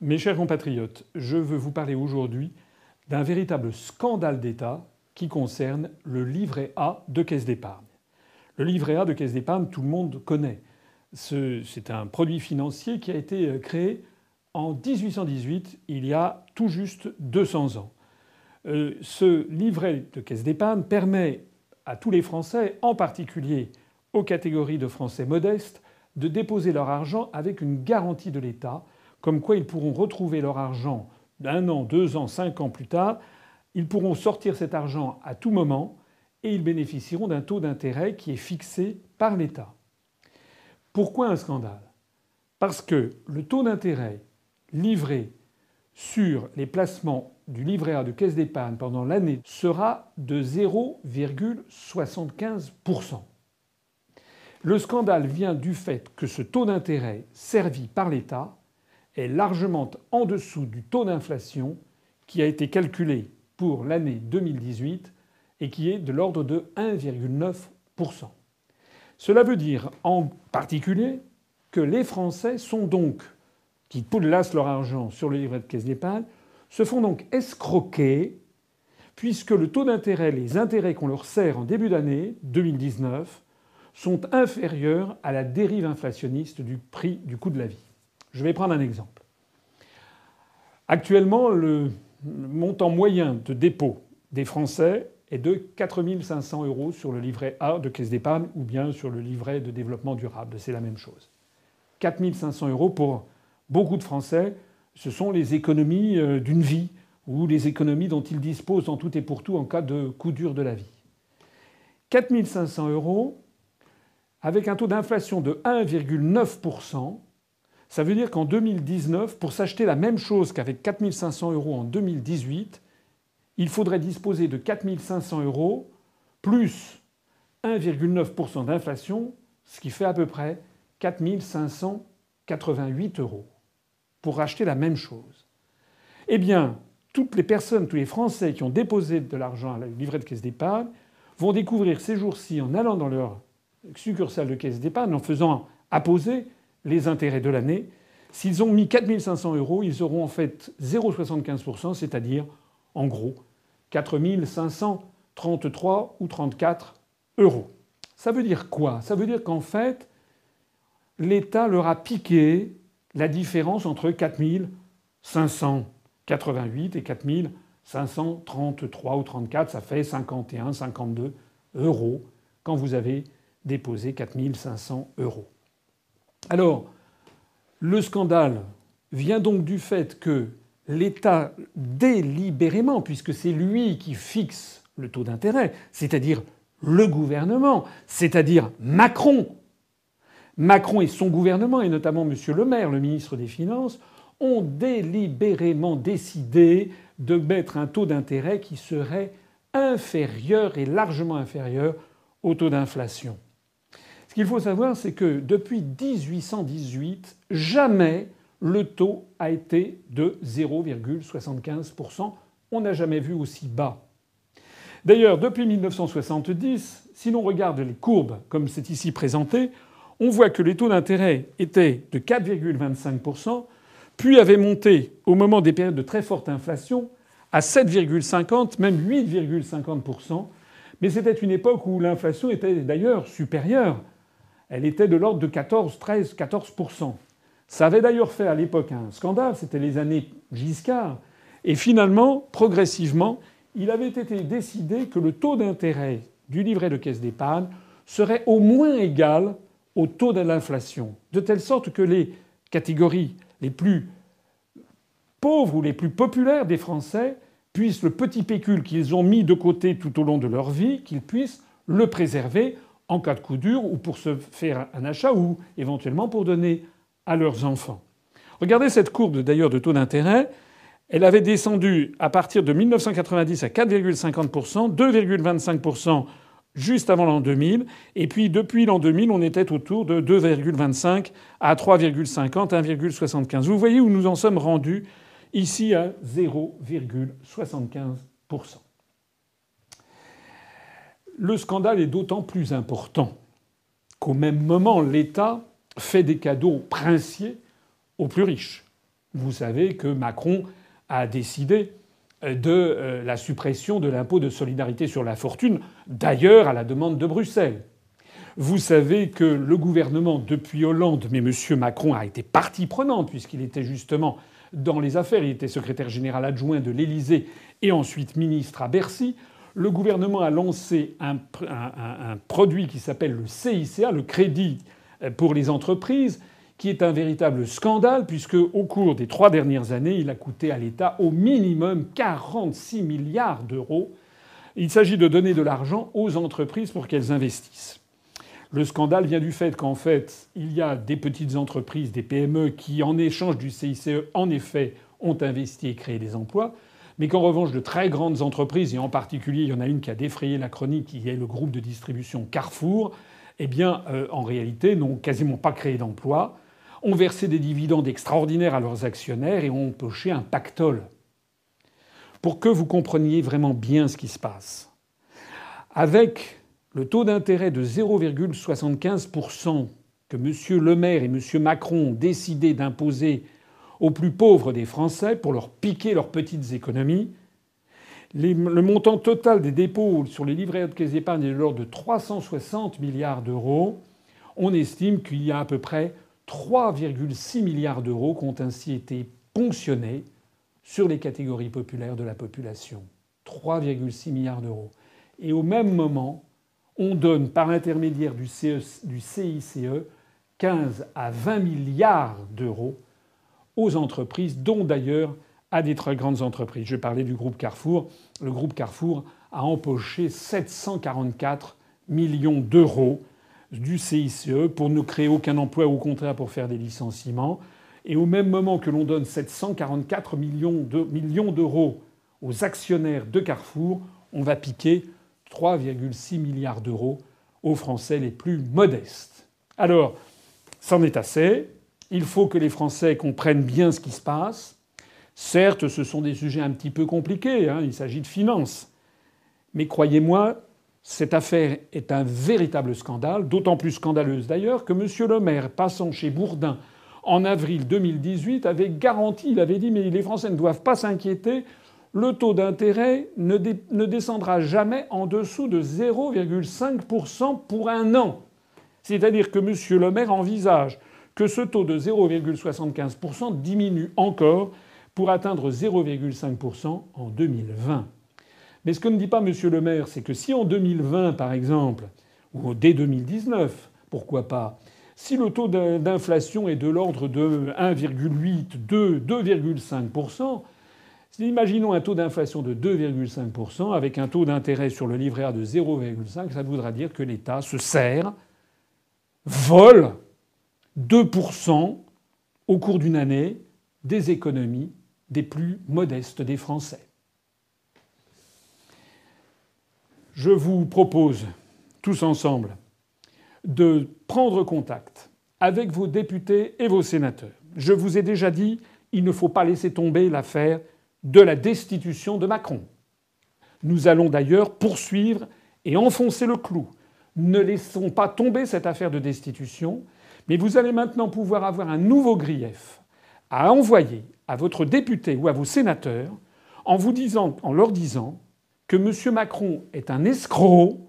Mes chers compatriotes, je veux vous parler aujourd'hui d'un véritable scandale d'État qui concerne le livret A de caisse d'épargne. Le livret A de caisse d'épargne, tout le monde connaît. C'est un produit financier qui a été créé en 1818, il y a tout juste 200 ans. Euh, ce livret de caisse d'épargne permet à tous les Français, en particulier aux catégories de Français modestes, de déposer leur argent avec une garantie de l'État, comme quoi ils pourront retrouver leur argent d'un an, deux ans, cinq ans plus tard. Ils pourront sortir cet argent à tout moment et ils bénéficieront d'un taux d'intérêt qui est fixé par l'État. Pourquoi un scandale? Parce que le taux d'intérêt livré sur les placements du livret A de caisse d'épargne pendant l'année sera de 0,75%. Le scandale vient du fait que ce taux d'intérêt servi par l'État est largement en dessous du taux d'inflation qui a été calculé pour l'année 2018 et qui est de l'ordre de 1,9%. Cela veut dire en particulier que les Français sont donc, qui poulassent leur argent sur le livret de caisse d'épargne, se font donc escroquer puisque le taux d'intérêt, les intérêts qu'on leur sert en début d'année 2019 sont inférieurs à la dérive inflationniste du prix du coût de la vie. Je vais prendre un exemple. Actuellement, le montant moyen de dépôt des Français est de 4 500 euros sur le livret A de caisse d'épargne ou bien sur le livret de développement durable. C'est la même chose. 4 500 euros pour beaucoup de Français, ce sont les économies euh, d'une vie ou les économies dont ils disposent en tout et pour tout en cas de coup dur de la vie. 4 500 euros, avec un taux d'inflation de 1,9%, ça veut dire qu'en 2019, pour s'acheter la même chose qu'avec 4 500 euros en 2018, il faudrait disposer de 4 500 euros plus 1,9% d'inflation, ce qui fait à peu près 4 588 euros pour acheter la même chose. Eh bien, toutes les personnes, tous les Français qui ont déposé de l'argent à la livret de caisse d'épargne vont découvrir ces jours-ci en allant dans leur succursale de caisse d'épargne, en faisant apposer les intérêts de l'année. S'ils ont mis 4 500 euros, ils auront en fait 0,75%, c'est-à-dire en gros 4 533 ou 34 euros. Ça veut dire quoi? Ça veut dire qu'en fait, l'État leur a piqué la différence entre 4 588 et 4 533 ou 34. Ça fait 51, 52 euros quand vous avez déposé 4 500 euros. Alors, le scandale vient donc du fait que l'État, délibérément, puisque c'est lui qui fixe le taux d'intérêt, c'est-à-dire le gouvernement, c'est-à-dire Macron, Macron et son gouvernement, et notamment M. Le Maire, le ministre des Finances, ont délibérément décidé de mettre un taux d'intérêt qui serait inférieur et largement inférieur au taux d'inflation. Qu'il faut savoir, c'est que depuis 1818, jamais le taux a été de 0,75%. On n'a jamais vu aussi bas. D'ailleurs, depuis 1970, si l'on regarde les courbes comme c'est ici présenté, on voit que les taux d'intérêt étaient de 4,25%, puis avaient monté au moment des périodes de très forte inflation à 7,50, même 8,50%. Mais c'était une époque où l'inflation était d'ailleurs supérieure elle était de l'ordre de 14, 13, 14% Ça avait d'ailleurs fait à l'époque un scandale, c'était les années Giscard. Et finalement, progressivement, il avait été décidé que le taux d'intérêt du livret de caisse d'épargne serait au moins égal au taux de l'inflation, de telle sorte que les catégories les plus pauvres ou les plus populaires des Français puissent le petit pécule qu'ils ont mis de côté tout au long de leur vie, qu'ils puissent le préserver en cas de coup dur ou pour se faire un achat ou éventuellement pour donner à leurs enfants. Regardez cette courbe d'ailleurs de taux d'intérêt. Elle avait descendu à partir de 1990 à 4,50%, 2,25% juste avant l'an 2000, et puis depuis l'an 2000, on était autour de 2,25 à 3,50, 1,75. Vous voyez où nous en sommes rendus? Ici à 0,75%. Le scandale est d'autant plus important qu'au même moment, l'État fait des cadeaux princiers aux plus riches. Vous savez que Macron a décidé de la suppression de l'impôt de solidarité sur la fortune, d'ailleurs à la demande de Bruxelles. Vous savez que le gouvernement, depuis Hollande, mais M. Macron a été partie prenante, puisqu'il était justement dans les affaires, il était secrétaire général adjoint de l'Élysée et ensuite ministre à Bercy. Le gouvernement a lancé un, produit qui s'appelle le CICA, le crédit pour les entreprises, qui est un véritable scandale, puisque au cours des trois dernières années, il a coûté à l'État au minimum 46 milliards d'euros. Il s'agit de donner de l'argent aux entreprises pour qu'elles investissent. Le scandale vient du fait qu'en fait, il y a des petites entreprises, des PME, qui, en échange du CICE, en effet, ont investi et créé des emplois, mais qu'en revanche, de très grandes entreprises, et en particulier, il y en a une qui a défrayé la chronique, qui est le groupe de distribution Carrefour, eh bien, euh, en réalité, n'ont quasiment pas créé d'emplois, ont versé des dividendes extraordinaires à leurs actionnaires et ont poché un pactole. Pour que vous compreniez vraiment bien ce qui se passe, avec le taux d'intérêt de 0,75% que M. Le Maire et M. Macron ont décidé d'imposer aux plus pauvres des Français pour leur piquer leurs petites économies, le montant total des dépôts sur les livrets de caisse d'épargne est de l'ordre de 360 milliards d'euros. On estime qu'il y a à peu près 3,6 milliards d'euros qui ont ainsi été ponctionnés sur les catégories populaires de la population. 3,6 milliards d'euros. Et au même moment, on donne par l'intermédiaire du, CICE 15 à 20 milliards d'euros aux entreprises, dont d'ailleurs à des très grandes entreprises. Je parlais du groupe Carrefour. Le groupe Carrefour a empoché 744 millions d'euros du CICE pour ne créer aucun emploi, au contraire pour faire des licenciements. Et au même moment que l'on donne 744 millions d'euros aux actionnaires de Carrefour, on va piquer 3,6 milliards d'euros aux Français les plus modestes. Alors, c'en est assez. Il faut que les Français comprennent bien ce qui se passe. Certes, ce sont des sujets un petit peu compliqués, hein, il s'agit de finances. Mais croyez-moi, cette affaire est un véritable scandale, d'autant plus scandaleuse d'ailleurs que M. Le Maire, passant chez Bourdin en avril 2018, avait garanti, il avait dit mais les Français ne doivent pas s'inquiéter, le taux d'intérêt ne, descendra jamais en dessous de 0,5% pour un an. C'est-à-dire que M. Le Maire envisage que ce taux de 0,75% diminue encore pour atteindre 0,5% en 2020. Mais ce que ne dit pas M. Le Maire, c'est que si en 2020, par exemple, ou dès 2019, pourquoi pas, si le taux d'inflation est de l'ordre de 1,8, 2, 2,5%, Imaginons un taux d'inflation de 2,5% avec un taux d'intérêt sur le livret A de 0,5%, ça voudra dire que l'État se sert, vole 2% au cours d'une année des économies des plus modestes des Français. Je vous propose tous ensemble de prendre contact avec vos députés et vos sénateurs. Je vous ai déjà dit, il ne faut pas laisser tomber l'affaire de la destitution de Macron. Nous allons d'ailleurs poursuivre et enfoncer le clou. Ne laissons pas tomber cette affaire de destitution, mais vous allez maintenant pouvoir avoir un nouveau grief à envoyer à votre député ou à vos sénateurs en leur disant que M. Macron est un escroc,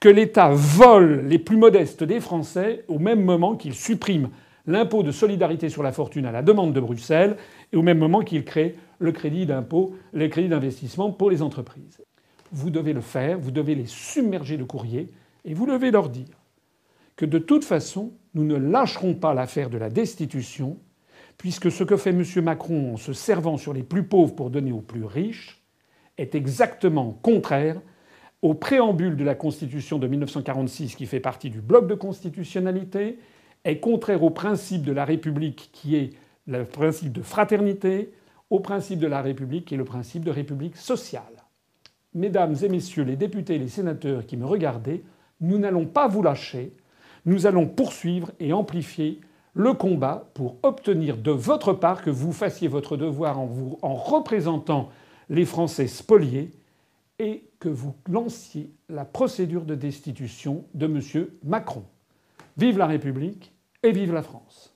que l'État vole les plus modestes des Français au même moment qu'il supprime l'impôt de solidarité sur la fortune à la demande de Bruxelles et au même moment qu'il crée le crédit d'impôt, les crédits d'investissement pour les entreprises. Vous devez le faire, vous devez les submerger de courrier et vous devez leur dire que de toute façon, nous ne lâcherons pas l'affaire de la destitution, puisque ce que fait M. Macron en se servant sur les plus pauvres pour donner aux plus riches est exactement contraire au préambule de la Constitution de 1946 qui fait partie du bloc de constitutionnalité, est contraire au principe de la République qui est le principe de fraternité, au principe de la République qui est le principe de République sociale. Mesdames et messieurs les députés et les sénateurs qui me regardez, nous n'allons pas vous lâcher, nous allons poursuivre et amplifier le combat pour obtenir de votre part que vous fassiez votre devoir en, représentant les Français spoliés et que vous lanciez la procédure de destitution de M. Macron. Vive la République et vive la France.